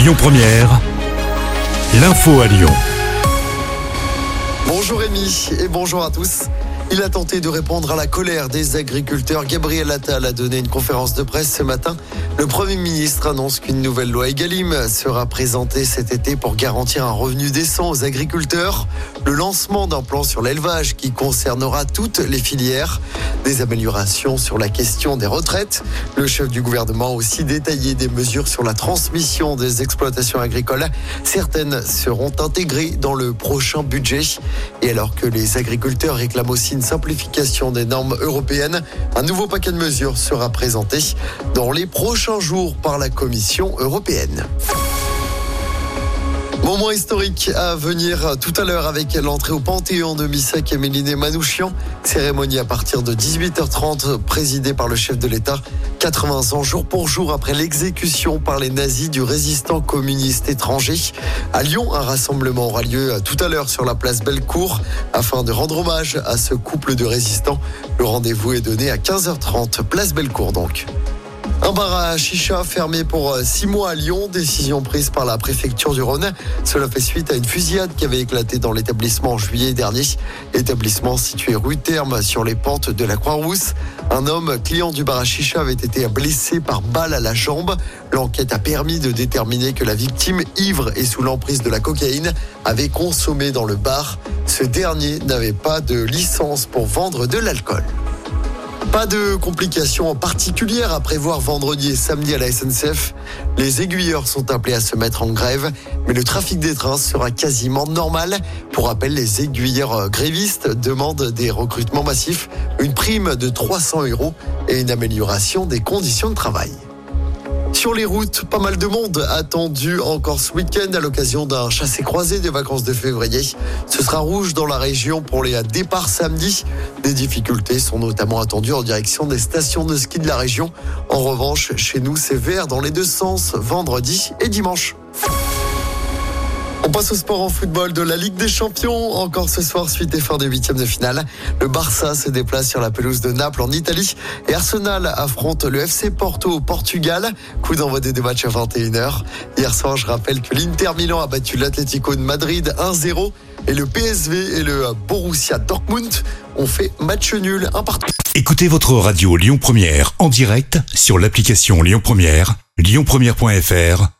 Lyon Première, l'info à Lyon. Bonjour Rémi et bonjour à tous. Il a tenté de répondre à la colère des agriculteurs. Gabriel Attal a donné une conférence de presse ce matin. Le Premier ministre annonce qu'une nouvelle loi Egalim sera présentée cet été pour garantir un revenu décent aux agriculteurs. Le lancement d'un plan sur l'élevage qui concernera toutes les filières. Des améliorations sur la question des retraites. Le chef du gouvernement a aussi détaillé des mesures sur la transmission des exploitations agricoles. Certaines seront intégrées dans le prochain budget. Et alors que les agriculteurs réclament aussi une simplification des normes européennes, un nouveau paquet de mesures sera présenté dans les prochains jours par la Commission européenne. Moment historique à venir tout à l'heure avec l'entrée au Panthéon de Missak et Méliné Manouchian. Cérémonie à partir de 18h30 présidée par le chef de l'État. 80 ans jour pour jour après l'exécution par les nazis du résistant communiste étranger. À Lyon, un rassemblement aura lieu tout à l'heure sur la place Bellecour afin de rendre hommage à ce couple de résistants. Le rendez-vous est donné à 15h30, place Bellecour donc. Un bar à chicha fermé pour euh, six mois à Lyon, décision prise par la préfecture du Rhône. Cela fait suite à une fusillade qui avait éclaté dans l'établissement en juillet dernier. Établissement situé rue Terme sur les pentes de la Croix-Rousse. Un homme, client du bar à chicha, avait été blessé par balle à la jambe. L'enquête a permis de déterminer que la victime, ivre et sous l'emprise de la cocaïne, avait consommé dans le bar. Ce dernier n'avait pas de licence pour vendre de l'alcool. Pas de complications particulières à prévoir vendredi et samedi à la SNCF. Les aiguilleurs sont appelés à se mettre en grève, mais le trafic des trains sera quasiment normal. Pour rappel, les aiguilleurs grévistes demandent des recrutements massifs, une prime de 300 euros et une amélioration des conditions de travail. Sur les routes, pas mal de monde attendu encore ce week-end à l'occasion d'un chassé-croisé des vacances de février. Ce sera rouge dans la région pour les départs samedi. Des difficultés sont notamment attendues en direction des stations de ski de la région. En revanche, chez nous, c'est vert dans les deux sens, vendredi et dimanche. On passe au sport en football de la Ligue des Champions. Encore ce soir, suite et fin des huitièmes de finale. Le Barça se déplace sur la pelouse de Naples en Italie et Arsenal affronte le FC Porto au Portugal. Coup d'envoi des deux matchs à 21h. Hier soir, je rappelle que l'Inter Milan a battu l'Atlético de Madrid 1-0 et le PSV et le Borussia Dortmund ont fait match nul un partout. Écoutez votre radio Lyon Première en direct sur l'application Lyon Première, lyonpremière.fr